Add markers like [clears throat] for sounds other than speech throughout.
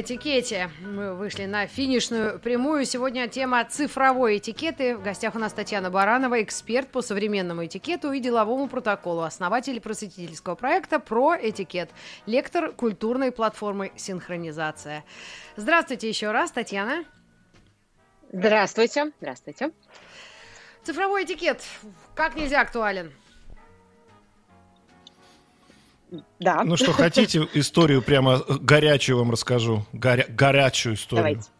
Этикете мы вышли на финишную прямую. Сегодня тема цифровой этикеты. В гостях у нас Татьяна Баранова, эксперт по современному этикету и деловому протоколу, основатель просветительского проекта «Про этикет», лектор культурной платформы «Синхронизация». Здравствуйте еще раз, Татьяна. Здравствуйте. Здравствуйте. Цифровой этикет как нельзя актуален. Да. Ну что, хотите историю прямо горячую вам расскажу? Горя- горячую историю. Давайте.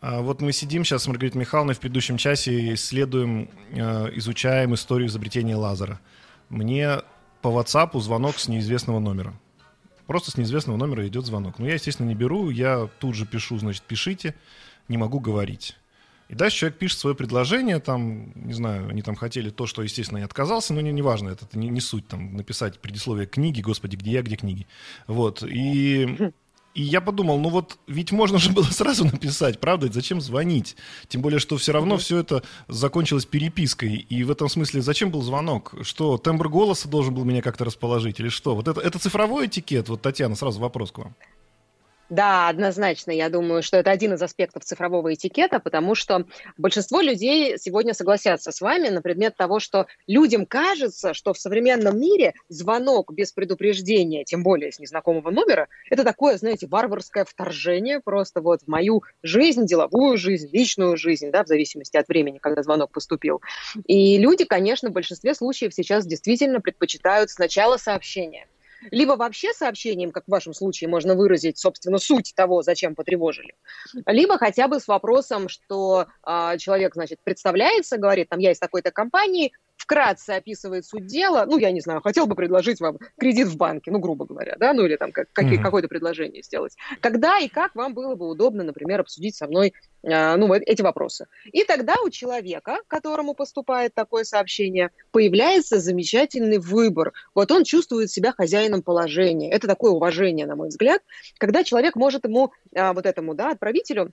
А вот мы сидим сейчас с Маргаритой Михайловной в предыдущем часе и исследуем, э, изучаем историю изобретения лазера. Мне по WhatsApp звонок с неизвестного номера. Просто с неизвестного номера идет звонок. Но я, естественно, не беру, я тут же пишу, значит, пишите, не могу говорить. И дальше человек пишет свое предложение, там, не знаю, они там хотели то, что, естественно, я отказался, но не, не важно, это, это не, не суть, там, написать предисловие книги, господи, где я, где книги. Вот, и, и я подумал, ну вот, ведь можно же было сразу написать, правда, зачем звонить? Тем более, что все равно все это закончилось перепиской, и в этом смысле зачем был звонок? Что, тембр голоса должен был меня как-то расположить, или что? Вот это, это цифровой этикет? Вот, Татьяна, сразу вопрос к вам. Да, однозначно. Я думаю, что это один из аспектов цифрового этикета, потому что большинство людей сегодня согласятся с вами на предмет того, что людям кажется, что в современном мире звонок без предупреждения, тем более с незнакомого номера, это такое, знаете, варварское вторжение просто вот в мою жизнь, деловую жизнь, личную жизнь, да, в зависимости от времени, когда звонок поступил. И люди, конечно, в большинстве случаев сейчас действительно предпочитают сначала сообщение – либо вообще сообщением, как в вашем случае, можно выразить, собственно, суть того, зачем потревожили, либо хотя бы с вопросом, что э, человек, значит, представляется, говорит, там, я из такой-то компании, вкратце описывает суть дела, ну, я не знаю, хотел бы предложить вам кредит в банке, ну, грубо говоря, да, ну, или там как, какие, mm-hmm. какое-то предложение сделать. Когда и как вам было бы удобно, например, обсудить со мной, э, ну, эти вопросы. И тогда у человека, которому поступает такое сообщение, появляется замечательный выбор. Вот он чувствует себя хозяином положения. Это такое уважение, на мой взгляд, когда человек может ему, э, вот этому, да, отправителю,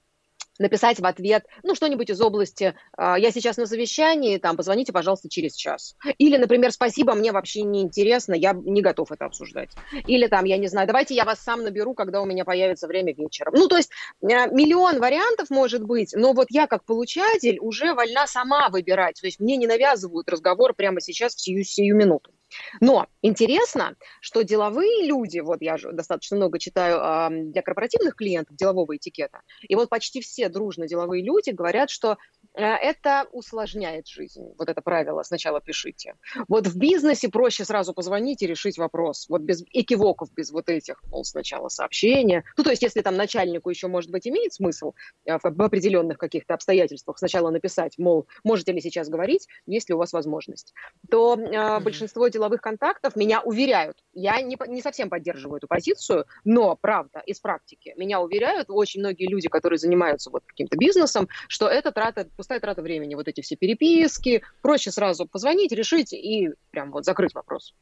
написать в ответ, ну, что-нибудь из области «я сейчас на совещании, там, позвоните, пожалуйста, через час». Или, например, «спасибо, мне вообще не интересно, я не готов это обсуждать». Или там, я не знаю, «давайте я вас сам наберу, когда у меня появится время вечером». Ну, то есть миллион вариантов может быть, но вот я как получатель уже вольна сама выбирать. То есть мне не навязывают разговор прямо сейчас в сию, сию минуту. Но интересно, что деловые люди, вот я же достаточно много читаю для корпоративных клиентов делового этикета, и вот почти все дружно деловые люди говорят, что э, это усложняет жизнь, вот это правило «сначала пишите». Вот в бизнесе проще сразу позвонить и решить вопрос, вот без экивоков, без вот этих, мол, сначала сообщения. Ну, то есть, если там начальнику еще, может быть, имеет смысл э, в определенных каких-то обстоятельствах сначала написать, мол, можете ли сейчас говорить, есть ли у вас возможность, то э, большинство деловых контактов меня уверяют, я не, не совсем поддерживаю эту позицию, но правда, из практики, меня уверяют очень многие люди, которые занимаются вот каким-то бизнесом, что это трата, пустая трата времени, вот эти все переписки, проще сразу позвонить, решить и прям вот закрыть вопрос.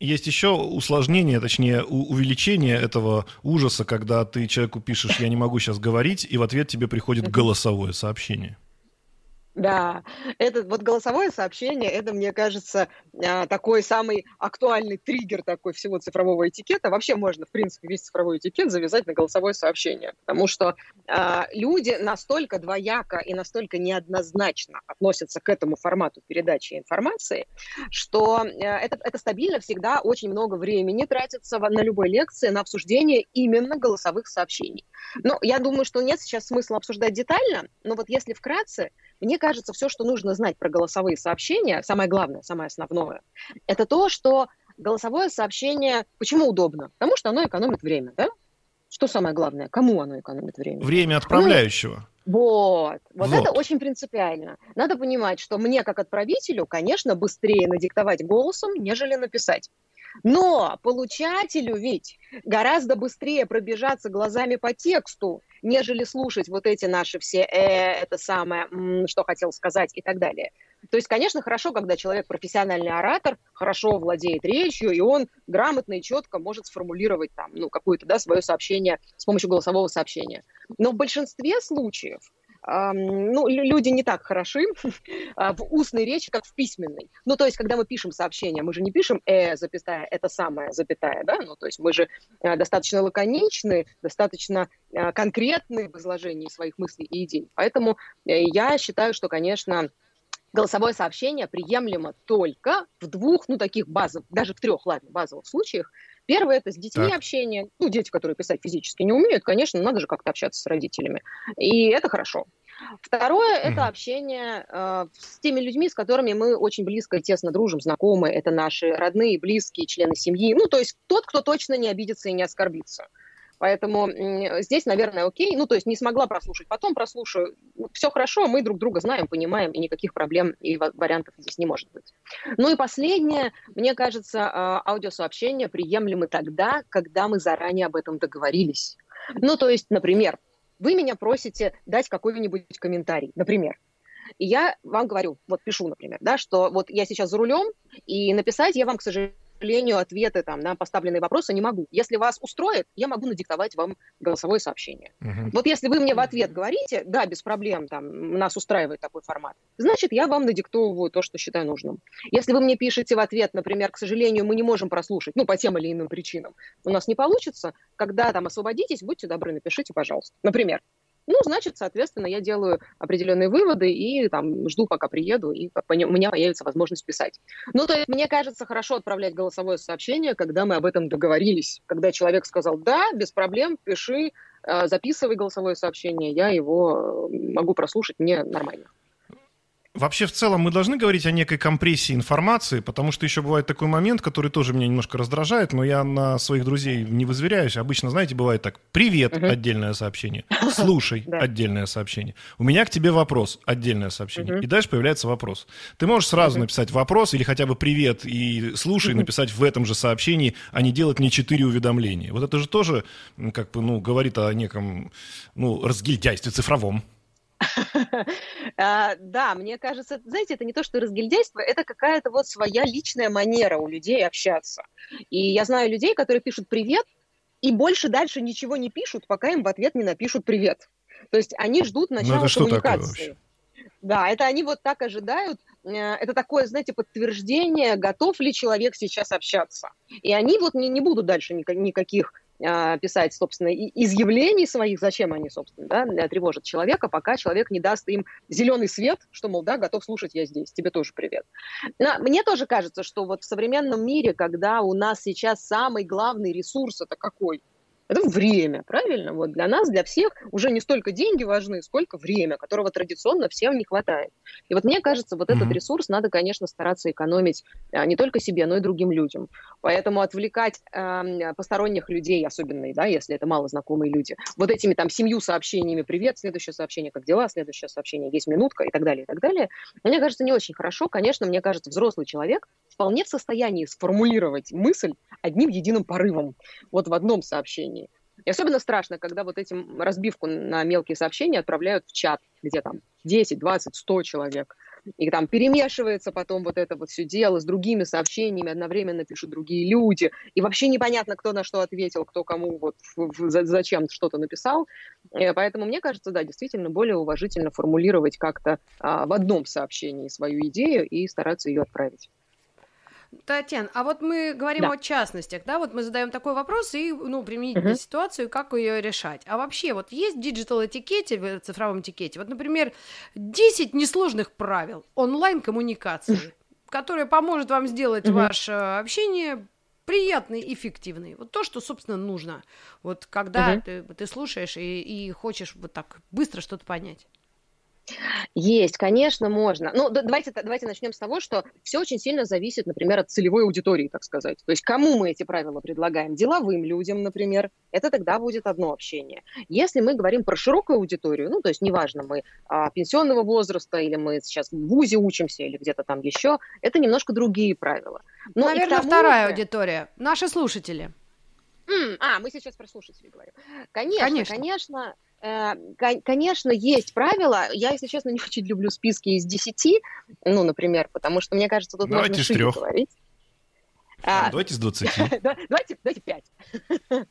Есть еще усложнение, точнее, увеличение этого ужаса, когда ты человеку пишешь «я не могу сейчас говорить», и в ответ тебе приходит голосовое сообщение. Да, это вот голосовое сообщение, это, мне кажется, а, такой самый актуальный триггер такой всего цифрового этикета. Вообще можно, в принципе, весь цифровой этикет завязать на голосовое сообщение, потому что э, люди настолько двояко и настолько неоднозначно относятся к этому формату передачи информации, что э, это, это стабильно всегда очень много времени тратится на любой лекции на обсуждение именно голосовых сообщений. Но я думаю, что нет сейчас смысла обсуждать детально, но вот если вкратце, мне кажется, все, что нужно знать про голосовые сообщения, самое главное, самое основное, это то, что голосовое сообщение, почему удобно? Потому что оно экономит время, да? Что самое главное? Кому оно экономит время? Время отправляющего. Ну, вот, вот, вот это очень принципиально. Надо понимать, что мне как отправителю, конечно, быстрее надиктовать голосом, нежели написать. Но получателю ведь гораздо быстрее пробежаться глазами по тексту, нежели слушать вот эти наши все э, это самое, что хотел сказать и так далее. То есть, конечно, хорошо, когда человек профессиональный оратор, хорошо владеет речью, и он грамотно и четко может сформулировать там, ну, какое-то, да, свое сообщение с помощью голосового сообщения. Но в большинстве случаев ну, люди не так хороши [laughs] а, в устной речи, как в письменной. Ну, то есть, когда мы пишем сообщение, мы же не пишем «э», запятая, это самое, запятая, да? Ну, то есть мы же а, достаточно лаконичны, достаточно а, конкретны в изложении своих мыслей и идей. Поэтому э, я считаю, что, конечно, голосовое сообщение приемлемо только в двух, ну, таких базовых, даже в трех, ладно, базовых случаях. Первое – это с детьми так. общение. Ну, дети, которые писать физически не умеют, конечно, надо же как-то общаться с родителями. И это хорошо. Второе – это общение э, с теми людьми, с которыми мы очень близко и тесно дружим, знакомы. Это наши родные, близкие, члены семьи. Ну, то есть тот, кто точно не обидится и не оскорбится. Поэтому здесь, наверное, окей. Ну, то есть не смогла прослушать, потом прослушаю. Все хорошо, мы друг друга знаем, понимаем, и никаких проблем и вариантов здесь не может быть. Ну и последнее, мне кажется, а, аудиосообщения приемлемы тогда, когда мы заранее об этом договорились. Ну, то есть, например, вы меня просите дать какой-нибудь комментарий, например. И я вам говорю, вот пишу, например, да, что вот я сейчас за рулем, и написать я вам, к сожалению, сожалению, ответы там, на поставленные вопросы не могу. Если вас устроит, я могу надиктовать вам голосовое сообщение. Uh-huh. Вот если вы мне в ответ говорите, да, без проблем, там, нас устраивает такой формат, значит, я вам надиктовываю то, что считаю нужным. Если вы мне пишете в ответ, например, к сожалению, мы не можем прослушать, ну, по тем или иным причинам, у нас не получится, когда там освободитесь, будьте добры, напишите, пожалуйста. Например, ну, значит, соответственно, я делаю определенные выводы и там жду, пока приеду, и у меня появится возможность писать. Ну, то есть, мне кажется, хорошо отправлять голосовое сообщение, когда мы об этом договорились. Когда человек сказал, да, без проблем, пиши, э, записывай голосовое сообщение, я его э, могу прослушать, мне нормально. Вообще, в целом, мы должны говорить о некой компрессии информации, потому что еще бывает такой момент, который тоже меня немножко раздражает, но я на своих друзей не возверяюсь. Обычно, знаете, бывает так. Привет, угу. отдельное сообщение. [laughs] Слушай, отдельное сообщение. У меня к тебе вопрос, отдельное сообщение. И дальше появляется вопрос. Ты можешь сразу написать вопрос или хотя бы привет и слушай, написать в этом же сообщении, а не делать мне четыре уведомления. Вот это же тоже, как бы, ну, говорит о неком, ну, разгильдяйстве цифровом. [laughs] А, да, мне кажется, знаете, это не то, что разгильдяйство, это какая-то вот своя личная манера у людей общаться. И я знаю людей, которые пишут «привет», и больше дальше ничего не пишут, пока им в ответ не напишут «привет». То есть они ждут ну, начала коммуникации. Да, это они вот так ожидают. Э, это такое, знаете, подтверждение, готов ли человек сейчас общаться. И они вот не, не будут дальше никаких писать, собственно, изъявлений своих, зачем они, собственно, да, тревожат человека, пока человек не даст им зеленый свет, что, мол, да, готов слушать, я здесь, тебе тоже привет. Но мне тоже кажется, что вот в современном мире, когда у нас сейчас самый главный ресурс, это какой? Это время, правильно? Вот для нас, для всех уже не столько деньги важны, сколько время, которого традиционно всем не хватает. И вот мне кажется, вот этот ресурс надо, конечно, стараться экономить а, не только себе, но и другим людям. Поэтому отвлекать э, посторонних людей, особенно, да, если это мало знакомые люди, вот этими там семью сообщениями «Привет», следующее сообщение «Как дела?», следующее сообщение «Есть минутка» и так далее, и так далее, мне кажется, не очень хорошо. Конечно, мне кажется, взрослый человек вполне в состоянии сформулировать мысль одним единым порывом, вот в одном сообщении. И особенно страшно, когда вот этим разбивку на мелкие сообщения отправляют в чат, где там 10, 20, 100 человек. И там перемешивается потом вот это вот все дело с другими сообщениями, одновременно пишут другие люди. И вообще непонятно, кто на что ответил, кто кому вот зачем что-то написал. Э, поэтому мне кажется, да, действительно более уважительно формулировать как-то а, в одном сообщении свою идею и стараться ее отправить. Татьяна, а вот мы говорим да. о частностях, да, вот мы задаем такой вопрос и, ну, применительно uh-huh. ситуацию, как ее решать. А вообще, вот есть digital этикете, в цифровом этикете, вот, например, 10 несложных правил онлайн-коммуникации, которое поможет вам сделать uh-huh. ваше общение приятный, эффективный. Вот то, что, собственно, нужно. Вот когда uh-huh. ты, ты слушаешь и, и хочешь вот так быстро что-то понять. Есть, конечно, можно. Ну, давайте, давайте начнем с того, что все очень сильно зависит, например, от целевой аудитории, так сказать. То есть кому мы эти правила предлагаем? Деловым людям, например. Это тогда будет одно общение. Если мы говорим про широкую аудиторию, ну, то есть неважно, мы а, пенсионного возраста, или мы сейчас в ВУЗе учимся, или где-то там еще, это немножко другие правила. Но Наверное, вторая же... аудитория. Наши слушатели. А, мы сейчас про слушателей говорим. Конечно, конечно, конечно конечно, есть правила. Я, если честно, не очень люблю списки из десяти, ну, например, потому что, мне кажется, тут Давайте можно из трех. говорить. А, давайте с двадцати. [laughs] Давайте, давайте пять. [laughs]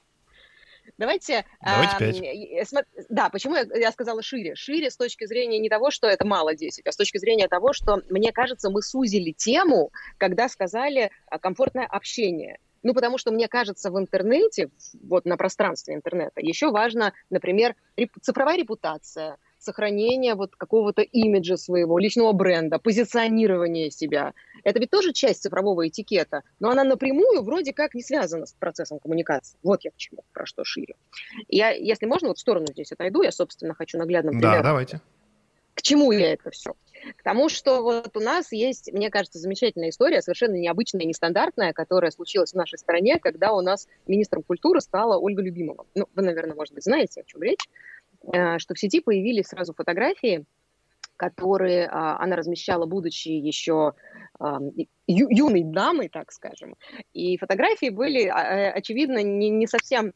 Давайте... Давайте пять. Да, почему я сказала шире? Шире с точки зрения не того, что это мало 10, а с точки зрения того, что, мне кажется, мы сузили тему, когда сказали комфортное общение. Ну, потому что, мне кажется, в интернете, вот на пространстве интернета, еще важно, например, реп- цифровая репутация, сохранение вот какого-то имиджа своего, личного бренда, позиционирование себя. Это ведь тоже часть цифрового этикета, но она напрямую вроде как не связана с процессом коммуникации. Вот я почему, про что шире. Я, если можно, вот в сторону здесь отойду, я, собственно, хочу наглядно. Да, давайте. К чему я это все? К тому, что вот у нас есть, мне кажется, замечательная история, совершенно необычная нестандартная, которая случилась в нашей стране, когда у нас министром культуры стала Ольга Любимова. Ну, вы, наверное, может быть, знаете, о чем речь. Э, что в сети появились сразу фотографии, которые а, она размещала, будучи еще юной дамой, так скажем. И фотографии были, а, э, очевидно, не, не совсем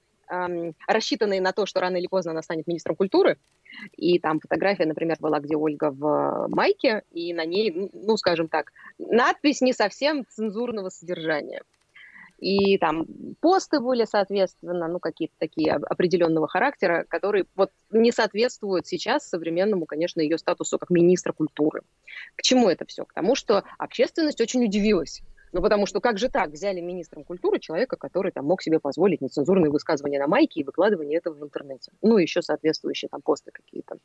рассчитанные на то, что рано или поздно она станет министром культуры. И там фотография, например, была, где Ольга в майке, и на ней, ну, скажем так, надпись не совсем цензурного содержания. И там посты были, соответственно, ну, какие-то такие определенного характера, которые вот не соответствуют сейчас современному, конечно, ее статусу как министра культуры. К чему это все? К тому, что общественность очень удивилась ну, потому что как же так? Взяли министром культуры человека, который там мог себе позволить нецензурные высказывания на майке и выкладывание этого в интернете. Ну, еще соответствующие там посты какие-то.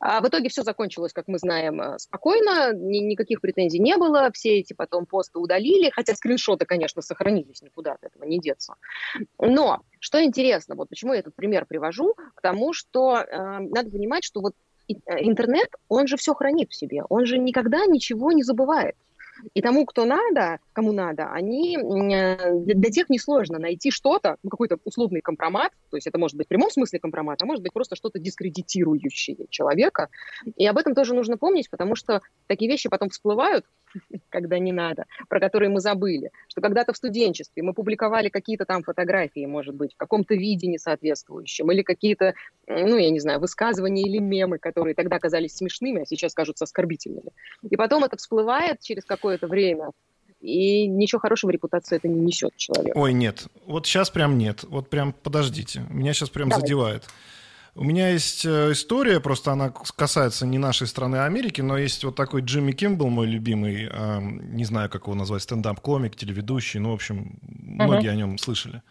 А в итоге все закончилось, как мы знаем, э, спокойно, ни, никаких претензий не было, все эти потом посты удалили, хотя скриншоты, конечно, сохранились, никуда от этого не деться. Но, что интересно, вот почему я этот пример привожу, к тому, что э, надо понимать, что вот э, интернет, он же все хранит в себе, он же никогда ничего не забывает. И тому, кто надо, кому надо, они э, для тех несложно найти что-то, ну, какой-то условный компромат, то есть это может быть в прямом смысле компромат, а может быть просто что-то дискредитирующее человека. И об этом тоже нужно помнить, потому что такие вещи потом всплывают, [laughs] когда не надо, про которые мы забыли. Что когда-то в студенчестве мы публиковали какие-то там фотографии, может быть, в каком-то виде несоответствующем, или какие-то, ну, я не знаю, высказывания или мемы, которые тогда казались смешными, а сейчас кажутся оскорбительными. И потом это всплывает через какое-то время, и ничего хорошего репутации это не несет человек. Ой, нет. Вот сейчас прям нет. Вот прям подождите. Меня сейчас прям Давай. задевает. У меня есть э, история, просто она касается не нашей страны, а Америки, но есть вот такой Джимми Кимбл, мой любимый, э, не знаю, как его назвать, стендап-комик, телеведущий, ну, в общем, многие uh-huh. о нем слышали.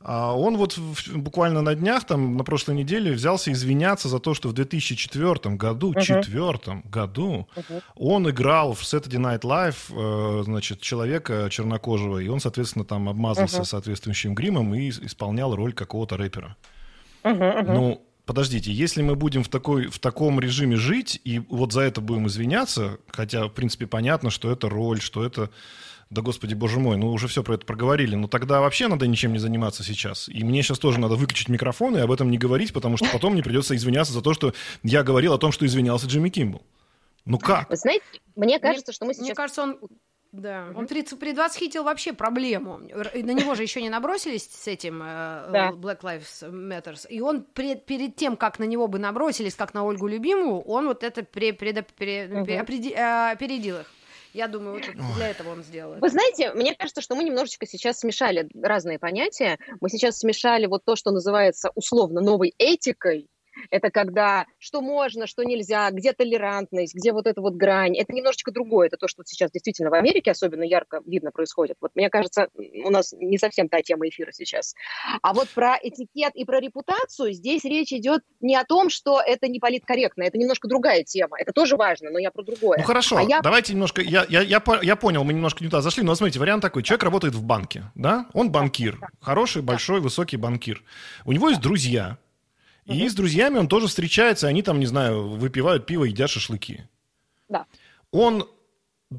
А он вот в, буквально на днях, там, на прошлой неделе взялся извиняться за то, что в 2004 году, uh-huh. четвертом году, uh-huh. он играл в Saturday Night Live, э, значит, человека чернокожего, и он, соответственно, там обмазался uh-huh. соответствующим гримом и исполнял роль какого-то рэпера. Uh-huh, uh-huh. Ну, подождите, если мы будем в, такой, в таком режиме жить, и вот за это будем извиняться, хотя, в принципе, понятно, что это роль, что это... Да, господи, боже мой, ну уже все про это проговорили. Но тогда вообще надо ничем не заниматься сейчас. И мне сейчас тоже надо выключить микрофон и об этом не говорить, потому что потом мне придется извиняться за то, что я говорил о том, что извинялся Джимми Кимбл. Ну как? Вы знаете, мне кажется, что мы сейчас... Мне кажется, он да, он предвосхитил вообще проблему. На него же еще не набросились с этим э, да. Black Lives Matters. И он пред, перед тем, как на него бы набросились, как на Ольгу Любимую, он вот это пред, пред, пред, угу. опередил их. Я думаю, вот для этого он сделал. Вы знаете, мне кажется, что мы немножечко сейчас смешали разные понятия. Мы сейчас смешали вот то, что называется условно новой этикой, это когда что можно, что нельзя, где толерантность, где вот эта вот грань. Это немножечко другое. Это то, что сейчас действительно в Америке особенно ярко видно происходит. Вот мне кажется, у нас не совсем та тема эфира сейчас. А вот про этикет и про репутацию здесь речь идет не о том, что это не политкорректно, это немножко другая тема. Это тоже важно, но я про другое. Ну хорошо, а я... давайте немножко, я, я, я, я понял, мы немножко не туда зашли, но смотрите, вариант такой, человек работает в банке, да, он банкир, хороший, большой, высокий банкир. У него есть друзья, и с друзьями он тоже встречается, они там, не знаю, выпивают пиво, едят шашлыки. Да. Он,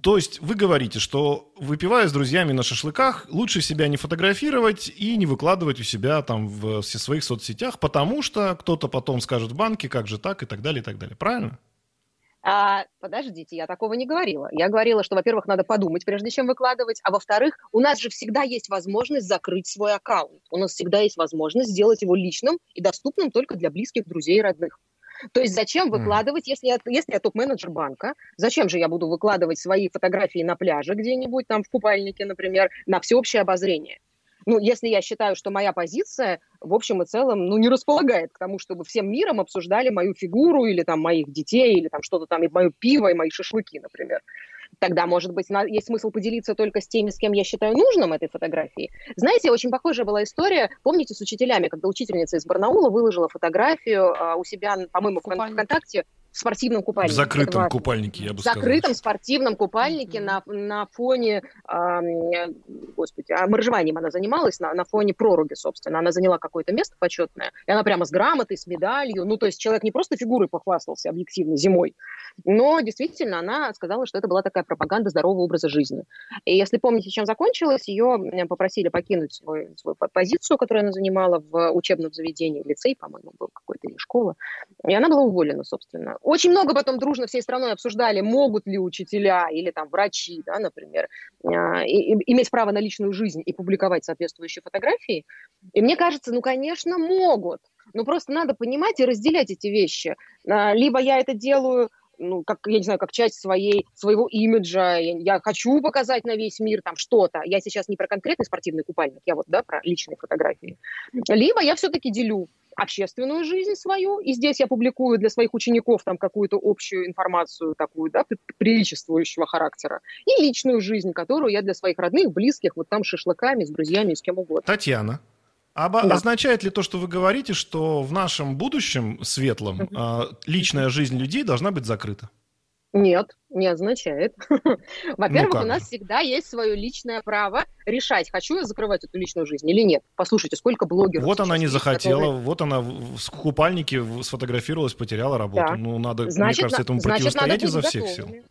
то есть вы говорите, что выпивая с друзьями на шашлыках, лучше себя не фотографировать и не выкладывать у себя там в своих соцсетях, потому что кто-то потом скажет в банке, как же так и так далее, и так далее. Правильно? А, подождите, я такого не говорила. Я говорила, что, во-первых, надо подумать, прежде чем выкладывать, а во-вторых, у нас же всегда есть возможность закрыть свой аккаунт. У нас всегда есть возможность сделать его личным и доступным только для близких, друзей и родных. То есть зачем выкладывать, если я, если я топ-менеджер банка, зачем же я буду выкладывать свои фотографии на пляже где-нибудь, там в купальнике, например, на всеобщее обозрение? Ну, если я считаю, что моя позиция в общем и целом, ну, не располагает к тому, чтобы всем миром обсуждали мою фигуру или там моих детей, или там что-то там, и мое пиво, и мои шашлыки, например. Тогда, может быть, есть смысл поделиться только с теми, с кем я считаю нужным этой фотографии. Знаете, очень похожая была история, помните, с учителями, когда учительница из Барнаула выложила фотографию а, у себя, по-моему, в ВКонтакте в спортивном купальнике. В закрытом Это купальнике, я бы сказал. В закрытом спортивном купальнике mm-hmm. на, на фоне, э, господи, а моржеванием она занималась, на, на фоне проруги, собственно. Она заняла какое-то место почетное, и она прямо с грамотой, с медалью. Ну, то есть человек не просто фигурой похвастался объективно зимой, но действительно она сказала, что это была такая пропаганда здорового образа жизни. И если помните, чем закончилось, ее попросили покинуть свой, свою позицию, которую она занимала в учебном заведении, лицей, по-моему, был какой-то, или школа. И она была уволена, собственно. Очень много потом дружно всей страной обсуждали, могут ли учителя или там врачи, да, например, а, иметь право на личную жизнь и публиковать соответствующие фотографии. И мне кажется, ну, конечно, могут. Но просто надо понимать и разделять эти вещи. А, либо я это делаю ну, как, я не знаю, как часть своей, своего имиджа, я, я хочу показать на весь мир там что-то. Я сейчас не про конкретный спортивный купальник, я вот, да, про личные фотографии. Либо я все-таки делю общественную жизнь свою, и здесь я публикую для своих учеников там какую-то общую информацию такую, да, приличествующего характера, и личную жизнь, которую я для своих родных, близких, вот там шашлыками, с друзьями, с кем угодно. Татьяна, Оба... Да. Означает ли то, что вы говорите, что в нашем будущем светлом угу. личная жизнь людей должна быть закрыта? Нет, не означает. [laughs] Во-первых, ну у нас всегда есть свое личное право решать, хочу я закрывать эту личную жизнь или нет. Послушайте, сколько блогеров. Вот она не захотела, которые... вот она в купальнике сфотографировалась, потеряла работу. Да. Ну, надо, значит, мне кажется, этому значит, противостоять изо всех готовыми. сил.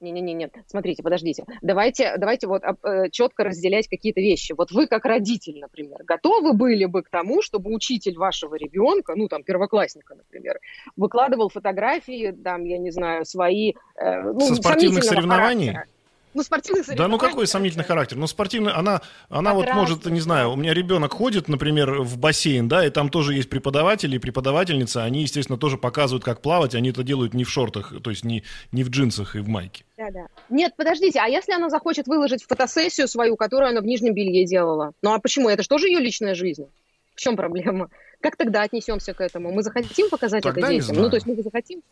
Не-не-не, смотрите, подождите. Давайте, давайте вот э, четко разделять какие-то вещи. Вот вы как родитель, например, готовы были бы к тому, чтобы учитель вашего ребенка, ну там первоклассника, например, выкладывал фотографии, там, я не знаю, свои... Э, ну, Со спортивных соревнований? Характера. Ну, спортивных Да, ну какой сомнительный характер? Ну, спортивный, она, она вот может, не знаю, у меня ребенок ходит, например, в бассейн, да, и там тоже есть преподаватели и преподавательница, они, естественно, тоже показывают, как плавать, они это делают не в шортах, то есть не, не в джинсах и в майке. Да, да. Нет, подождите, а если она захочет выложить фотосессию свою, которую она в нижнем белье делала? Ну, а почему? Это же тоже ее личная жизнь. В чем проблема? Как тогда отнесемся к этому? Мы захотим показать тогда это детям? Ну, то есть мы захотим?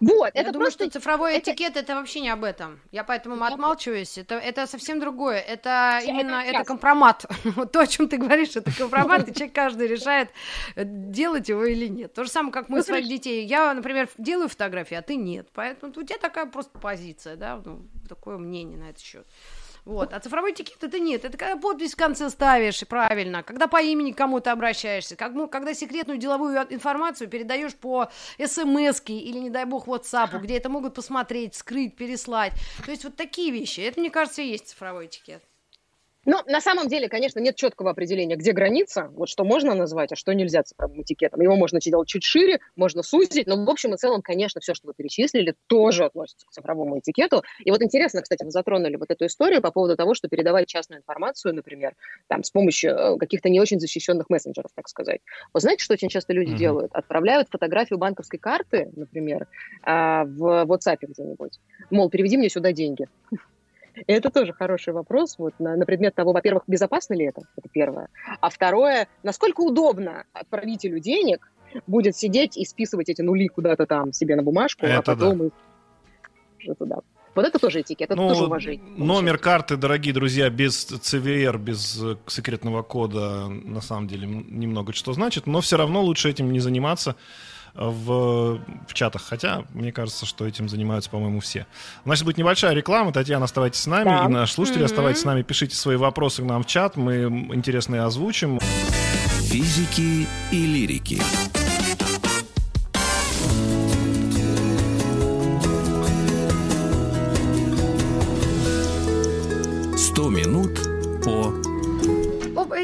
Вот, я это думаю, просто... что цифровой это... этикет это вообще не об этом. Я поэтому я отмалчиваюсь. Это, это совсем другое. Это Все именно это, это компромат. [laughs] То, о чем ты говоришь, это компромат, и человек каждый решает, э, делать его или нет. То же самое, как мы ну, своих детей. Я, например, делаю фотографии, а ты нет. Поэтому у тебя такая просто позиция, да, ну, такое мнение на этот счет. Вот. А цифровой этикет это нет. Это когда подпись в конце ставишь, правильно. Когда по имени кому-то обращаешься. Как, ну, когда секретную деловую информацию передаешь по смс или, не дай бог, WhatsApp, где это могут посмотреть, скрыть, переслать. То есть вот такие вещи. Это, мне кажется, и есть цифровой этикет. Ну, на самом деле, конечно, нет четкого определения, где граница, вот что можно назвать, а что нельзя цифровым этикетом. Его можно делать чуть шире, можно сузить, но в общем и целом, конечно, все, что вы перечислили, тоже относится к цифровому этикету. И вот интересно, кстати, вы затронули вот эту историю по поводу того, что передавать частную информацию, например, там, с помощью э, каких-то не очень защищенных мессенджеров, так сказать. Вы знаете, что очень часто люди mm-hmm. делают? Отправляют фотографию банковской карты, например, а, в WhatsApp где-нибудь. Мол, переведи мне сюда деньги. И [laughs] это тоже хороший вопрос вот, на, на предмет того, во-первых, безопасно ли это, это первое. А второе, насколько удобно отправителю денег будет сидеть и списывать эти нули куда-то там себе на бумажку, а это а потом да. их туда. Вот это тоже этикет, это ну, тоже уважение. Номер карты, дорогие друзья, без CVR, без э, секретного кода, на самом деле, немного что значит, но все равно лучше этим не заниматься в, в чатах. Хотя, мне кажется, что этим занимаются, по-моему, все. У нас будет небольшая реклама. Татьяна, оставайтесь с нами. Да. И наши слушатели, mm-hmm. оставайтесь с нами. Пишите свои вопросы к нам в чат. Мы интересные озвучим. Физики и лирики. Сто минут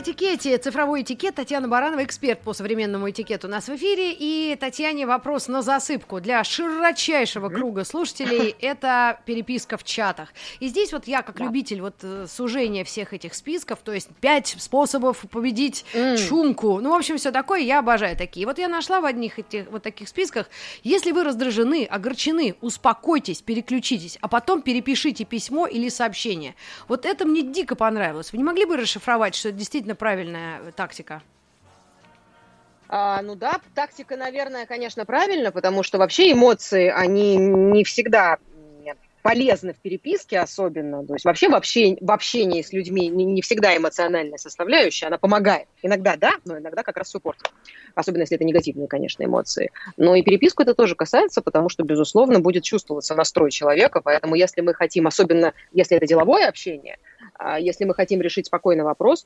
этикете, цифровой этикет. Татьяна Баранова, эксперт по современному этикету у нас в эфире. И Татьяне вопрос на засыпку для широчайшего круга слушателей. [laughs] Это переписка в чатах. И здесь вот я, как да. любитель вот э, сужения всех этих списков, то есть пять способов победить mm. чумку. Ну, в общем, все такое, я обожаю такие. Вот я нашла в одних этих вот таких списках. Если вы раздражены, огорчены, успокойтесь, переключитесь, а потом перепишите письмо или сообщение. Вот это мне дико понравилось. Вы не могли бы расшифровать, что это действительно правильная тактика? А, ну да, тактика, наверное, конечно, правильно, потому что вообще эмоции, они не всегда полезны в переписке особенно. То есть вообще в общении, в общении с людьми не, не всегда эмоциональная составляющая, она помогает. Иногда да, но иногда как раз портит. Особенно если это негативные, конечно, эмоции. Но и переписку это тоже касается, потому что, безусловно, будет чувствоваться настрой человека. Поэтому если мы хотим, особенно если это деловое общение – если мы хотим решить спокойно вопрос,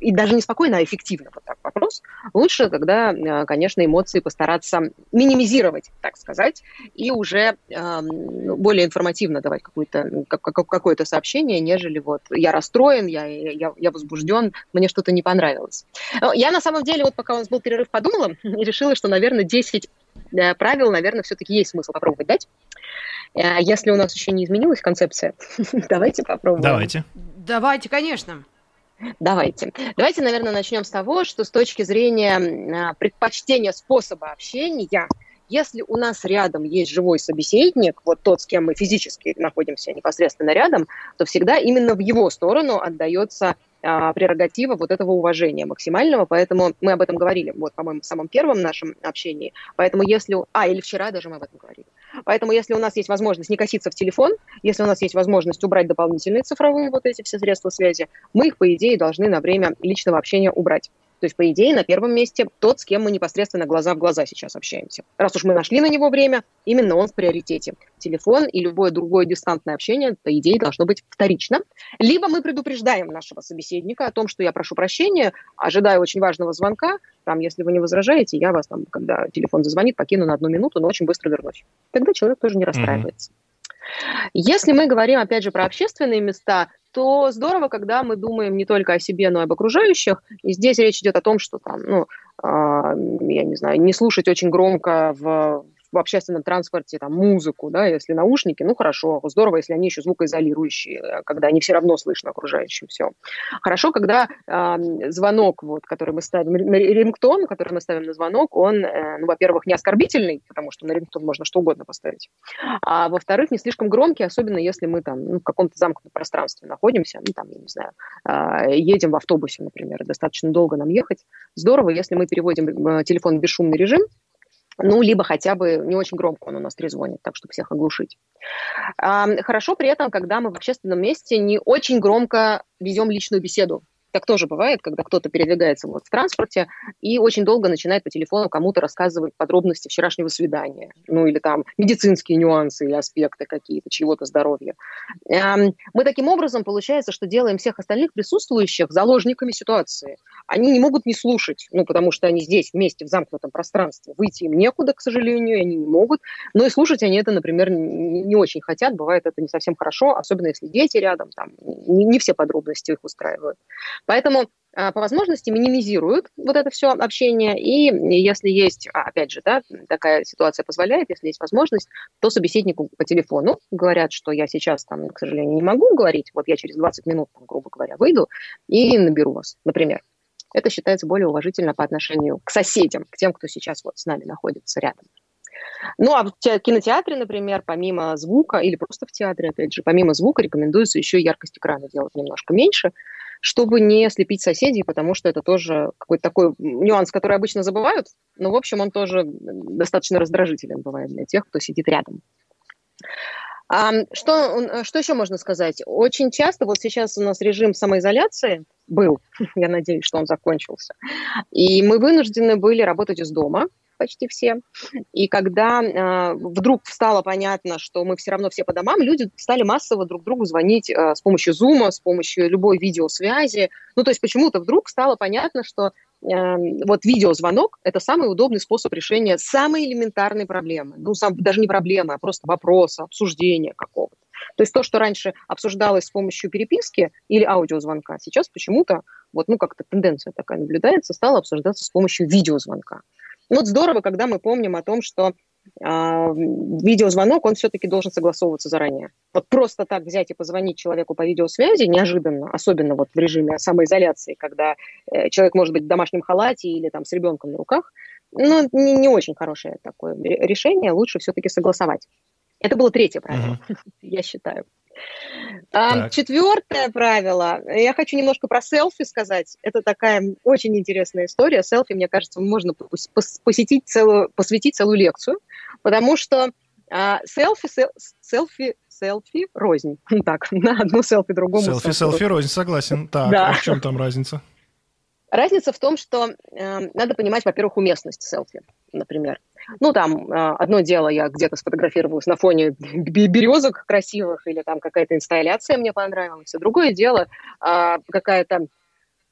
и даже не спокойно, а эффективно вот так вопрос, лучше, когда, а, конечно, эмоции постараться минимизировать, так сказать, и уже э, более информативно давать какое-то какое сообщение, нежели вот я расстроен, я, я, я возбужден, мне что-то не понравилось. Я на самом деле, вот пока у нас был перерыв, подумала [laughs] и решила, что, наверное, 10 э, правил, наверное, все-таки есть смысл попробовать дать. Э, если у нас еще не изменилась концепция, [laughs] давайте попробуем. Давайте. Давайте, конечно. Давайте. Давайте, наверное, начнем с того, что с точки зрения а, предпочтения способа общения, если у нас рядом есть живой собеседник, вот тот, с кем мы физически находимся непосредственно рядом, то всегда именно в его сторону отдается а, прерогатива вот этого уважения максимального, поэтому мы об этом говорили, вот, по-моему, в самом первом нашем общении, поэтому если... А, или вчера даже мы об этом говорили. Поэтому если у нас есть возможность не коситься в телефон, если у нас есть возможность убрать дополнительные цифровые вот эти все средства связи, мы их, по идее, должны на время личного общения убрать. То есть, по идее, на первом месте тот, с кем мы непосредственно глаза в глаза сейчас общаемся. Раз уж мы нашли на него время, именно он в приоритете. Телефон и любое другое дистантное общение, по идее, должно быть вторично. Либо мы предупреждаем нашего собеседника о том, что я прошу прощения, ожидаю очень важного звонка, там, если вы не возражаете, я вас там, когда телефон зазвонит, покину на одну минуту, но очень быстро вернусь. Тогда человек тоже не расстраивается. Mm-hmm. Если мы говорим, опять же, про общественные места, то здорово, когда мы думаем не только о себе, но и об окружающих. И здесь речь идет о том, что там, ну, э, я не знаю, не слушать очень громко в, в общественном транспорте там музыку, да, если наушники, ну хорошо, здорово, если они еще звукоизолирующие, э, когда они все равно слышно окружающим все. Хорошо, когда э, звонок, вот, который мы ставим, рингтон, который мы ставим на звонок, он, э, ну, во-первых, не оскорбительный, потому что на рингтон можно что угодно поставить, а во-вторых, не слишком громкий, особенно если мы там ну, в каком-то замкнутом пространстве находимся, ну, там, я не знаю, э, едем в автобусе, например, достаточно долго нам ехать. Здорово, если мы переводим э, телефон в бесшумный режим, ну, либо хотя бы не очень громко он у нас трезвонит, так, чтобы всех оглушить. Хорошо при этом, когда мы в общественном месте не очень громко ведем личную беседу. Так тоже бывает, когда кто-то передвигается вот в транспорте и очень долго начинает по телефону кому-то рассказывать подробности вчерашнего свидания, ну или там медицинские нюансы и аспекты какие-то, чего-то здоровья. Мы таким образом, получается, что делаем всех остальных присутствующих заложниками ситуации. Они не могут не слушать, ну потому что они здесь вместе в замкнутом пространстве. Выйти им некуда, к сожалению, они не могут. Но и слушать они это, например, не очень хотят. Бывает это не совсем хорошо, особенно если дети рядом, там не, не все подробности их устраивают. Поэтому а, по возможности минимизируют вот это все общение, и если есть, а, опять же, да, такая ситуация позволяет, если есть возможность, то собеседнику по телефону говорят, что я сейчас там, к сожалению, не могу говорить, вот я через 20 минут, там, грубо говоря, выйду и наберу вас, например. Это считается более уважительно по отношению к соседям, к тем, кто сейчас вот с нами находится рядом. Ну, а в кинотеатре, например, помимо звука, или просто в театре, опять же, помимо звука рекомендуется еще яркость экрана делать немножко меньше, чтобы не ослепить соседей, потому что это тоже какой-то такой нюанс, который обычно забывают, но, в общем, он тоже достаточно раздражителен бывает для тех, кто сидит рядом. Что, что еще можно сказать? Очень часто, вот сейчас у нас режим самоизоляции был, [laughs] я надеюсь, что он закончился, и мы вынуждены были работать из дома, почти все. И когда э, вдруг стало понятно, что мы все равно все по домам, люди стали массово друг другу звонить э, с помощью Zoom, с помощью любой видеосвязи. Ну, то есть почему-то вдруг стало понятно, что э, вот видеозвонок – это самый удобный способ решения самой элементарной проблемы. Ну, сам, даже не проблемы, а просто вопроса, обсуждения какого-то. То есть то, что раньше обсуждалось с помощью переписки или аудиозвонка, сейчас почему-то, вот, ну, как-то тенденция такая наблюдается, стало обсуждаться с помощью видеозвонка. Вот здорово, когда мы помним о том, что э, видеозвонок, он все-таки должен согласовываться заранее. Вот просто так взять и позвонить человеку по видеосвязи неожиданно, особенно вот в режиме самоизоляции, когда э, человек может быть в домашнем халате или там с ребенком на руках, ну, не, не очень хорошее такое решение, лучше все-таки согласовать. Это было третье правило, uh-huh. [laughs] я считаю. Четвертое правило. Я хочу немножко про селфи сказать. Это такая очень интересная история. Селфи, мне кажется, можно посетить целую, посвятить целую лекцию, потому что а, селфи, селфи, селфи рознь. [laughs] Так, на одну селфи другому. Селфи, селфи рознь, согласен. Так, да. а в чем там разница? Разница в том, что э, надо понимать, во-первых, уместность селфи, например. Ну, там, э, одно дело, я где-то сфотографировалась на фоне березок красивых, или там какая-то инсталляция мне понравилась. А другое дело, э, какая-то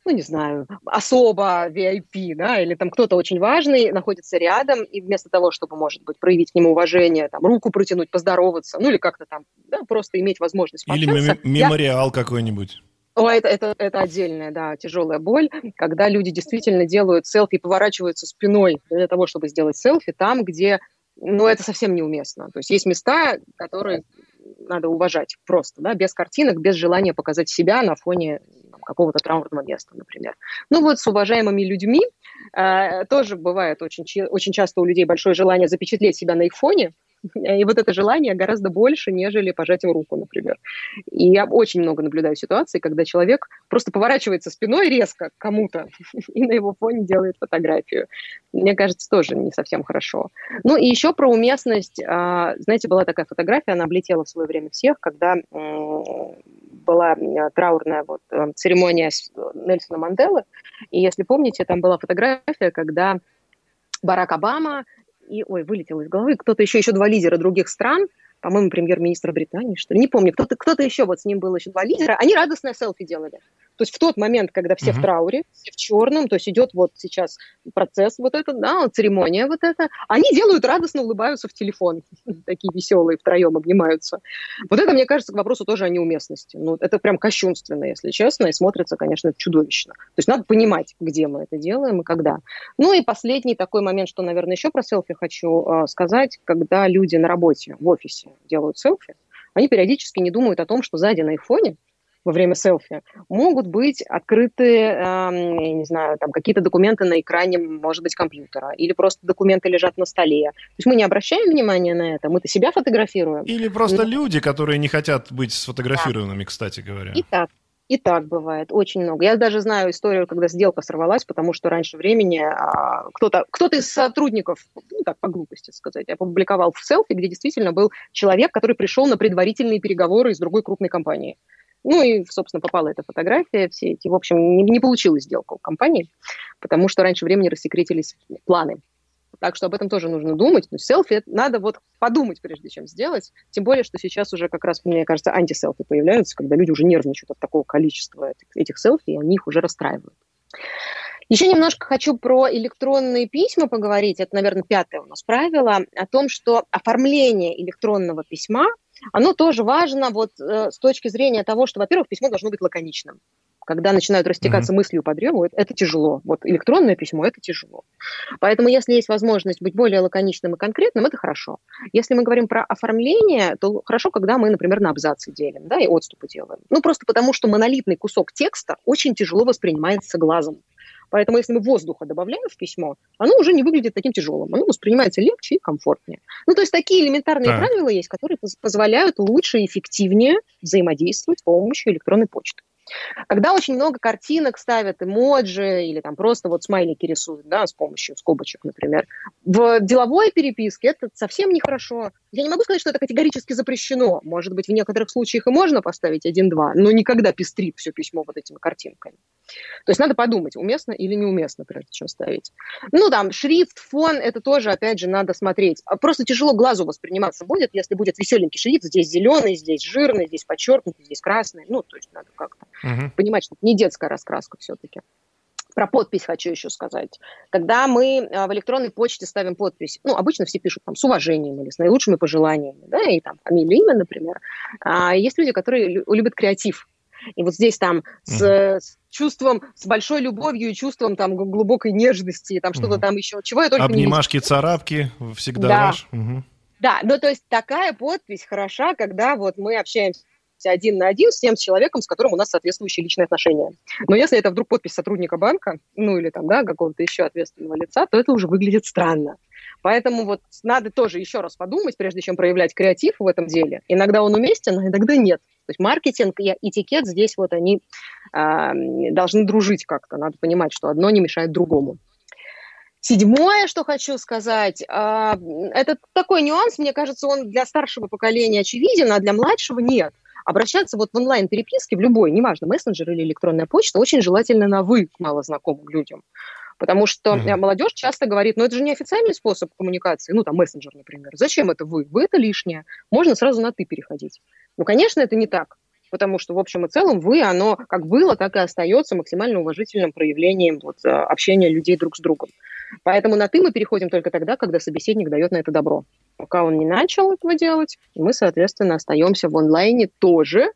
ну, не знаю, особо VIP, да, или там кто-то очень важный находится рядом, и вместо того, чтобы, может быть, проявить к нему уважение, там, руку протянуть, поздороваться, ну, или как-то там, да, просто иметь возможность. Или мемориал я... какой-нибудь. О, это, это, это отдельная, да, тяжелая боль, когда люди действительно делают селфи и поворачиваются спиной для того, чтобы сделать селфи там, где, ну, это совсем неуместно. То есть есть места, которые надо уважать просто, да, без картинок, без желания показать себя на фоне какого-то траурного места, например. Ну вот с уважаемыми людьми э, тоже бывает очень, очень часто у людей большое желание запечатлеть себя на их фоне, [laughs] и вот это желание гораздо больше, нежели пожать им руку, например. И я очень много наблюдаю ситуаций, когда человек просто поворачивается спиной резко к кому-то [laughs] и на его фоне делает фотографию. Мне кажется, тоже не совсем хорошо. Ну и еще про уместность. А, знаете, была такая фотография, она облетела в свое время всех, когда была траурная вот э, церемония Нельсона Манделы. И если помните, там была фотография, когда Барак Обама и, ой, вылетело из головы, кто-то еще, еще два лидера других стран, по-моему, премьер-министр Британии, что ли, не помню, кто-то кто еще, вот с ним было еще два лидера, они радостное селфи делали. То есть в тот момент, когда все uh-huh. в трауре, все в черном, то есть идет вот сейчас процесс вот этот, да, церемония вот эта, они делают радостно, улыбаются в телефон, [laughs] такие веселые, втроем обнимаются. Вот это, мне кажется, к вопросу тоже о неуместности. Ну, это прям кощунственно, если честно, и смотрится, конечно, чудовищно. То есть надо понимать, где мы это делаем и когда. Ну и последний такой момент, что, наверное, еще про селфи хочу э, сказать, когда люди на работе, в офисе делают селфи, они периодически не думают о том, что сзади на их фоне во время селфи, могут быть открыты, э, я не знаю, там какие-то документы на экране, может быть, компьютера, или просто документы лежат на столе. То есть мы не обращаем внимания на это, мы-то себя фотографируем. Или просто Но... люди, которые не хотят быть сфотографированными, да. кстати говоря. И так. И так бывает, очень много. Я даже знаю историю, когда сделка сорвалась, потому что раньше времени а, кто-то кто из сотрудников, ну так по глупости сказать, опубликовал в селфи, где действительно был человек, который пришел на предварительные переговоры из другой крупной компании. Ну и, собственно, попала эта фотография, все эти. В общем, не, не получилась сделка у компании, потому что раньше времени рассекретились планы. Так что об этом тоже нужно думать. Но селфи надо вот подумать, прежде чем сделать. Тем более, что сейчас уже как раз, мне кажется, антиселфи появляются, когда люди уже нервничают от такого количества этих, этих селфи, и они их уже расстраивают. Еще немножко хочу про электронные письма поговорить. Это, наверное, пятое у нас правило. О том, что оформление электронного письма оно тоже важно вот э, с точки зрения того, что, во-первых, письмо должно быть лаконичным. Когда начинают растекаться mm-hmm. мыслью по древу, это, это тяжело. Вот электронное письмо – это тяжело. Поэтому если есть возможность быть более лаконичным и конкретным, это хорошо. Если мы говорим про оформление, то хорошо, когда мы, например, на абзацы делим, да, и отступы делаем. Ну, просто потому, что монолитный кусок текста очень тяжело воспринимается глазом. Поэтому если мы воздуха добавляем в письмо, оно уже не выглядит таким тяжелым. Оно воспринимается легче и комфортнее. Ну, то есть такие элементарные так. правила есть, которые позволяют лучше и эффективнее взаимодействовать с помощью электронной почты. Когда очень много картинок ставят, эмоджи или там просто вот смайлики рисуют, да, с помощью скобочек, например, в деловой переписке это совсем нехорошо. Я не могу сказать, что это категорически запрещено. Может быть, в некоторых случаях и можно поставить один-два, но никогда пестрит все письмо вот этими картинками. То есть надо подумать, уместно или неуместно, прежде чем ставить. Ну, там, шрифт, фон, это тоже, опять же, надо смотреть. А просто тяжело глазу восприниматься будет, если будет веселенький шрифт, здесь зеленый, здесь жирный, здесь подчеркнутый, здесь красный. Ну, то есть надо как-то угу. понимать, что это не детская раскраска все-таки. Про подпись хочу еще сказать. Когда мы а, в электронной почте ставим подпись, ну, обычно все пишут там с уважением или с наилучшими пожеланиями, да, и там фамилия, имя, например. А есть люди, которые любят креатив. И вот здесь там с, с чувством, с большой любовью и чувством там глубокой нежности, там что-то там еще, чего я только Обнимашки, не царапки, всегда да. ваш. Угу. Да, ну то есть такая подпись хороша, когда вот мы общаемся один на один с тем человеком, с которым у нас соответствующие личные отношения. Но если это вдруг подпись сотрудника банка, ну или там, да, какого-то еще ответственного лица, то это уже выглядит странно. Поэтому вот надо тоже еще раз подумать, прежде чем проявлять креатив в этом деле. Иногда он уместен, а иногда нет. То есть маркетинг и этикет здесь вот они э, должны дружить как-то. Надо понимать, что одно не мешает другому. Седьмое, что хочу сказать, э, это такой нюанс, мне кажется, он для старшего поколения очевиден, а для младшего нет обращаться вот в онлайн-переписке, в любой, неважно, мессенджер или электронная почта, очень желательно на «вы» к малознакомым людям. Потому что mm-hmm. молодежь часто говорит, ну это же не официальный способ коммуникации, ну там мессенджер, например. Зачем это вы? Вы это лишнее. Можно сразу на ты переходить. Ну, конечно, это не так. Потому что, в общем и целом, вы, оно как было, так и остается максимально уважительным проявлением вот, э, общения людей друг с другом. Поэтому на «ты» мы переходим только тогда, когда собеседник дает на это добро. Пока он не начал этого делать, мы, соответственно, остаемся в онлайне тоже,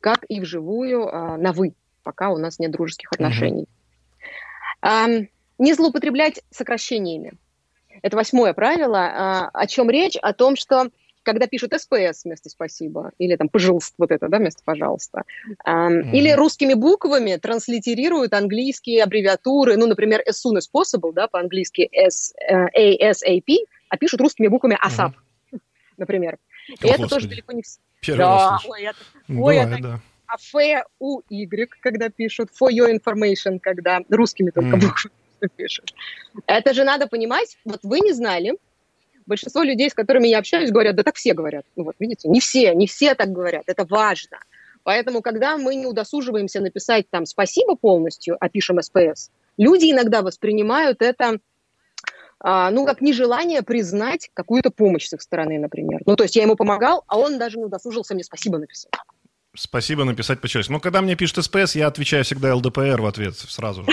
как и вживую а, на «вы», пока у нас нет дружеских отношений. Mm-hmm. Не злоупотреблять сокращениями. Это восьмое правило. А, о чем речь? О том, что когда пишут СПС вместо спасибо, или там пожалуйста, вот это, да, вместо пожалуйста, mm-hmm. или русскими буквами транслитерируют английские аббревиатуры, ну, например, as soon as possible, да, по-английски ASAP, а пишут русскими буквами ASAP, mm-hmm. например. И Господи. это тоже далеко не все. Первый да, раз ой, это, ой, это, да. А F, U, Y, когда пишут, for your information, когда русскими только mm. буквами пишут. Это же надо понимать, вот вы не знали, большинство людей, с которыми я общаюсь, говорят, да так все говорят. Ну вот, видите, не все, не все так говорят, это важно. Поэтому, когда мы не удосуживаемся написать там спасибо полностью, а пишем СПС, люди иногда воспринимают это а, ну, как нежелание признать какую-то помощь с их стороны, например. Ну, то есть я ему помогал, а он даже не удосужился мне спасибо написать. Спасибо написать по-человечески. Но когда мне пишут СПС, я отвечаю всегда ЛДПР в ответ сразу же.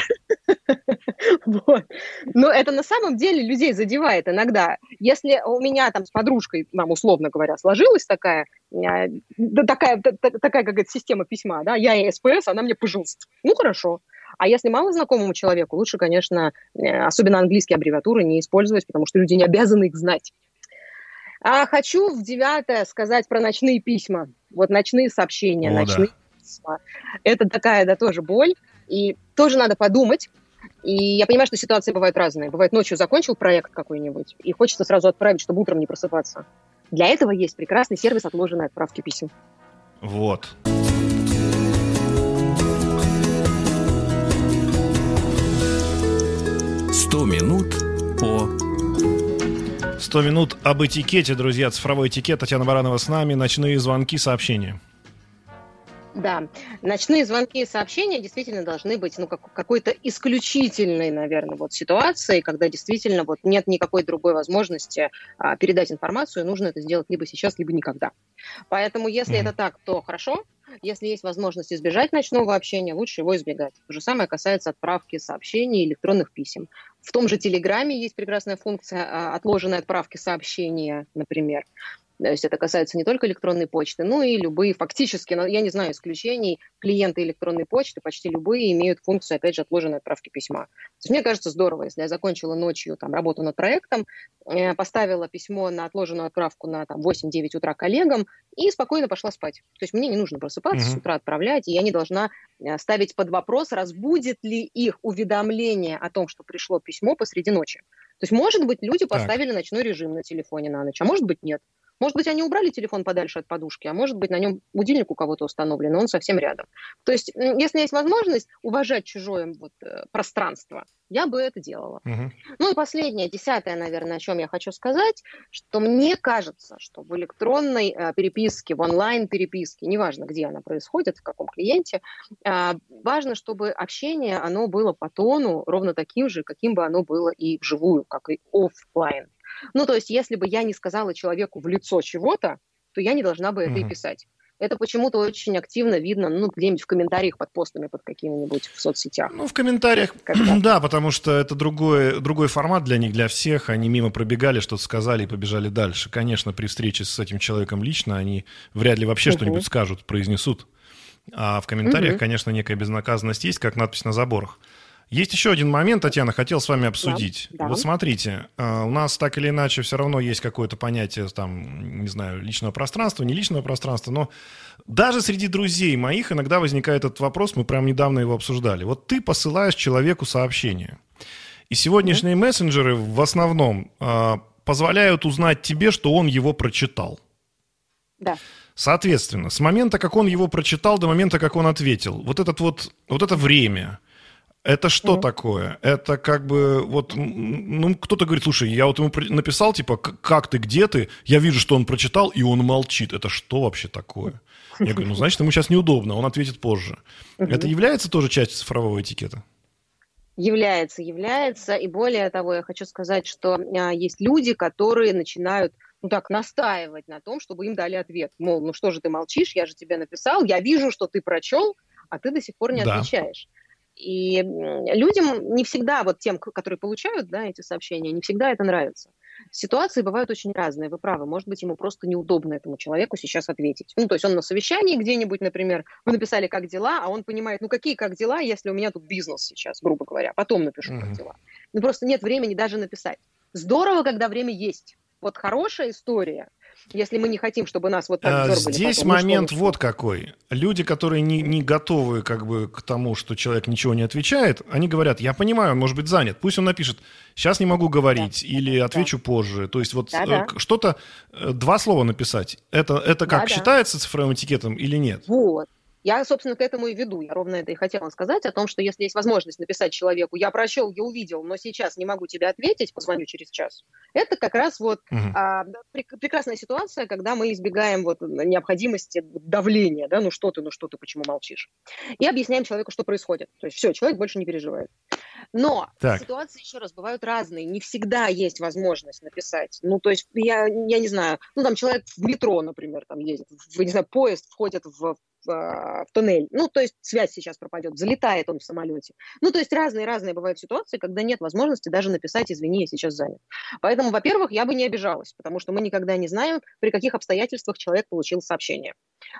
[laughs] Вот. Но это на самом деле людей задевает иногда. Если у меня там с подружкой, нам условно говоря, сложилась такая, э, такая, такая какая-то система письма, да, я ей СПС, она мне пожалуйста. Ну, хорошо. А если мало знакомому человеку, лучше, конечно, э, особенно английские аббревиатуры не использовать, потому что люди не обязаны их знать. А хочу в девятое сказать про ночные письма. Вот ночные сообщения, О, ночные да. письма. Это такая, да, тоже боль. И тоже надо подумать, и я понимаю, что ситуации бывают разные. Бывает, ночью закончил проект какой-нибудь, и хочется сразу отправить, чтобы утром не просыпаться. Для этого есть прекрасный сервис отложенной отправки писем. Вот. Сто минут по 100 минут об этикете, друзья. Цифровой этикет. Татьяна Баранова с нами. Ночные звонки, сообщения. Да, ночные звонки и сообщения действительно должны быть ну, как, какой-то исключительной, наверное, вот ситуацией, когда действительно вот нет никакой другой возможности а, передать информацию, нужно это сделать либо сейчас, либо никогда. Поэтому, если mm-hmm. это так, то хорошо. Если есть возможность избежать ночного общения, лучше его избегать. То же самое касается отправки сообщений, электронных писем. В том же Телеграме есть прекрасная функция а, отложенной отправки сообщения, например. То есть это касается не только электронной почты, но и любые, фактически, я не знаю исключений, клиенты электронной почты, почти любые имеют функцию, опять же, отложенной отправки письма. То есть мне кажется здорово, если я закончила ночью там, работу над проектом, э, поставила письмо на отложенную отправку на там, 8-9 утра коллегам и спокойно пошла спать. То есть мне не нужно просыпаться mm-hmm. с утра отправлять, и я не должна э, ставить под вопрос, разбудит ли их уведомление о том, что пришло письмо посреди ночи. То есть, может быть, люди поставили так. ночной режим на телефоне на ночь, а может быть, нет. Может быть, они убрали телефон подальше от подушки, а может быть, на нем будильник у кого-то установлен, но он совсем рядом. То есть, если есть возможность уважать чужое вот, э, пространство, я бы это делала. Угу. Ну и последнее, десятое, наверное, о чем я хочу сказать, что мне кажется, что в электронной э, переписке, в онлайн-переписке, неважно, где она происходит, в каком клиенте, э, важно, чтобы общение, оно было по тону ровно таким же, каким бы оно было и вживую, как и офлайн. Ну, то есть, если бы я не сказала человеку в лицо чего-то, то я не должна бы это mm-hmm. и писать. это почему-то очень активно видно, ну, где-нибудь в комментариях под постами под какими-нибудь в соцсетях. Ну, в комментариях, Когда? [clears throat] да, потому что это другой, другой формат для них, для всех. Они мимо пробегали, что-то сказали и побежали дальше. Конечно, при встрече с этим человеком лично они вряд ли вообще угу. что-нибудь скажут, произнесут. А в комментариях, угу. конечно, некая безнаказанность есть, как надпись на заборах. Есть еще один момент, Татьяна, хотел с вами обсудить. Да, да. Вот смотрите, а, у нас так или иначе все равно есть какое-то понятие, там, не знаю, личного пространства, не личного пространства, но даже среди друзей моих иногда возникает этот вопрос, мы прям недавно его обсуждали. Вот ты посылаешь человеку сообщение, и сегодняшние mm-hmm. мессенджеры в основном э, позволяют узнать тебе, что он его прочитал. Да. Соответственно, с момента, как он его прочитал, до момента, как он ответил, вот этот вот, вот это время – это что mm-hmm. такое? Это как бы вот, ну, кто-то говорит, слушай, я вот ему написал, типа, как ты, где ты? Я вижу, что он прочитал, и он молчит. Это что вообще такое? Я говорю, ну, значит, ему сейчас неудобно, он ответит позже. Mm-hmm. Это является тоже частью цифрового этикета? Является, является. И более того, я хочу сказать, что а, есть люди, которые начинают ну так, настаивать на том, чтобы им дали ответ. Мол, ну что же ты молчишь, я же тебе написал, я вижу, что ты прочел, а ты до сих пор не да. отвечаешь. И людям не всегда, вот тем, которые получают да, эти сообщения, не всегда это нравится. Ситуации бывают очень разные, вы правы. Может быть, ему просто неудобно этому человеку сейчас ответить. Ну, то есть он на совещании где-нибудь, например, вы написали, как дела, а он понимает, ну, какие как дела, если у меня тут бизнес сейчас, грубо говоря, потом напишу, как дела. Ну, просто нет времени даже написать. Здорово, когда время есть. Вот хорошая история – если мы не хотим, чтобы нас вот так дергали. Здесь потом, момент ну, вот какой. Люди, которые не, не готовы как бы к тому, что человек ничего не отвечает, они говорят, я понимаю, он может быть занят, пусть он напишет, сейчас не могу говорить да. или отвечу да. позже. То есть вот да, да. Э, что-то, э, два слова написать, это, это как да, считается да. цифровым этикетом или нет? Вот. Я, собственно, к этому и веду. Я ровно это и хотела сказать, о том, что если есть возможность написать человеку, я прочел, я увидел, но сейчас не могу тебе ответить, позвоню через час. Это как раз вот угу. а, прекрасная ситуация, когда мы избегаем вот необходимости давления, да, ну что ты, ну что ты, почему молчишь. И объясняем человеку, что происходит. То есть все, человек больше не переживает. Но так. ситуации, еще раз, бывают разные. Не всегда есть возможность написать. Ну, то есть, я, я не знаю, ну, там человек в метро, например, там ездит, в, не знаю, поезд входит в в, в туннель. Ну, то есть связь сейчас пропадет, залетает он в самолете. Ну, то есть разные-разные бывают ситуации, когда нет возможности даже написать «извини, я сейчас занят». Поэтому, во-первых, я бы не обижалась, потому что мы никогда не знаем, при каких обстоятельствах человек получил сообщение.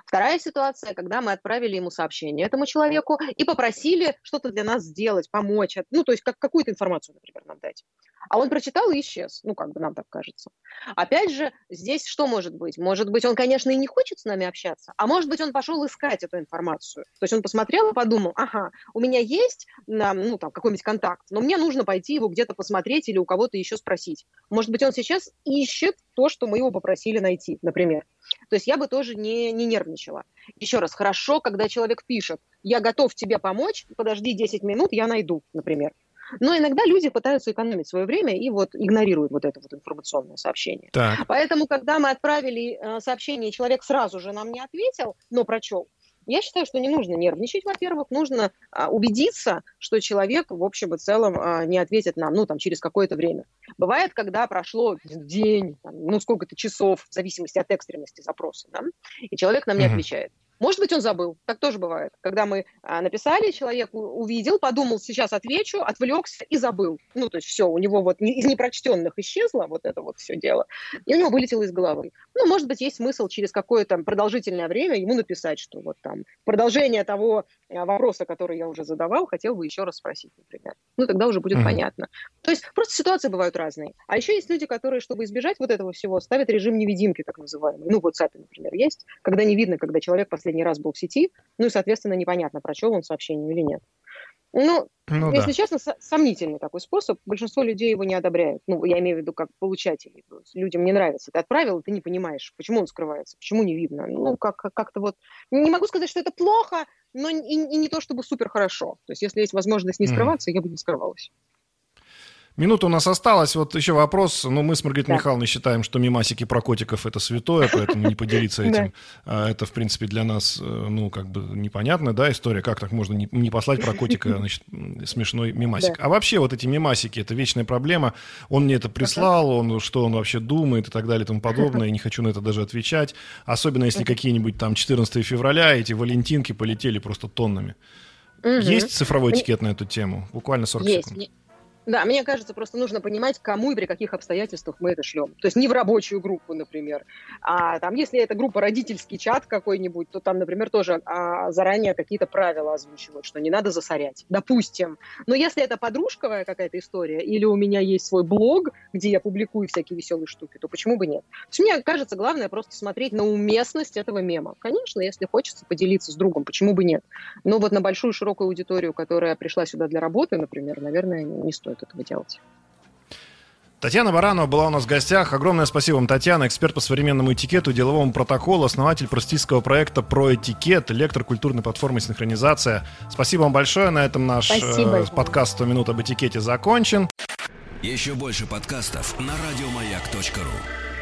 Вторая ситуация, когда мы отправили ему сообщение этому человеку и попросили что-то для нас сделать, помочь, ну, то есть как, какую-то информацию, например, нам дать. А он прочитал и исчез, ну, как бы нам так кажется. Опять же, здесь что может быть? Может быть, он, конечно, и не хочет с нами общаться, а может быть, он пошел искать эту информацию. То есть он посмотрел и подумал, ага, у меня есть, ну, там, какой-нибудь контакт, но мне нужно пойти его где-то посмотреть или у кого-то еще спросить. Может быть, он сейчас ищет то, что мы его попросили найти, например. То есть я бы тоже не, не нервничала. Еще раз, хорошо, когда человек пишет, я готов тебе помочь, подожди 10 минут, я найду, например. Но иногда люди пытаются экономить свое время и вот игнорируют вот это вот информационное сообщение. Так. Поэтому, когда мы отправили э, сообщение, человек сразу же нам не ответил, но прочел, я считаю, что не нужно нервничать, во-первых, нужно а, убедиться, что человек в общем и целом а, не ответит нам, ну, там, через какое-то время. Бывает, когда прошло день, там, ну, сколько-то часов, в зависимости от экстренности запроса, да, и человек нам не отвечает. Может быть, он забыл. Так тоже бывает. Когда мы а, написали, человек увидел, подумал, сейчас отвечу, отвлекся и забыл. Ну, то есть все, у него вот из непрочтенных исчезло вот это вот все дело, и у него вылетело из головы. Ну, может быть, есть смысл через какое-то продолжительное время ему написать, что вот там продолжение того а, вопроса, который я уже задавал, хотел бы еще раз спросить, например. Ну, тогда уже будет mm-hmm. понятно. То есть просто ситуации бывают разные. А еще есть люди, которые, чтобы избежать вот этого всего, ставят режим невидимки, так называемый. Ну, в WhatsApp, например, есть, когда не видно, когда человек последний раз был в сети, ну и, соответственно, непонятно, прочел он сообщение или нет. Ну, ну если да. честно, сомнительный такой способ. Большинство людей его не одобряют. Ну, я имею в виду как получателей. Людям не нравится. Ты отправил, ты не понимаешь, почему он скрывается, почему не видно. Ну, как- как-то вот... Не могу сказать, что это плохо, но и, и не то чтобы супер хорошо. То есть, если есть возможность не скрываться, mm. я бы не скрывалась. Минута у нас осталась. Вот еще вопрос. Ну, мы с Маргаритой Да. Михайловной считаем, что мимасики про котиков это святое, поэтому не поделиться [laughs] этим. А, Это, в принципе, для нас, э, ну, как бы непонятная, да, история. Как так можно не, послать про котика, [laughs] значит, смешной мимасик. А вообще вот эти мимасики, это вечная проблема. Он мне это прислал, он, что он вообще думает и так далее и тому подобное. Я не хочу на это даже отвечать. Особенно, если какие-нибудь там 14 февраля, эти валентинки полетели просто тоннами. Есть цифровой этикет на эту тему? Буквально 40 Есть. секунд. Да, мне кажется, просто нужно понимать, кому и при каких обстоятельствах мы это шлем. То есть не в рабочую группу, например. А там, если это группа родительский чат какой-нибудь, то там, например, тоже а, заранее какие-то правила озвучивают, что не надо засорять. Допустим. Но если это подружковая какая-то история, или у меня есть свой блог, где я публикую всякие веселые штуки, то почему бы нет? То есть мне кажется, главное просто смотреть на уместность этого мема. Конечно, если хочется поделиться с другом, почему бы нет? Но вот на большую широкую аудиторию, которая пришла сюда для работы, например, наверное, не стоит этого делать. Татьяна Баранова была у нас в гостях. Огромное спасибо вам, Татьяна, эксперт по современному этикету, деловому протоколу, основатель простительского проекта «Про этикет», лектор культурной платформы «Синхронизация». Спасибо вам большое. На этом наш Спасибо. э, подкаст «100 минут об этикете» закончен. Еще больше подкастов на радиомаяк.ру.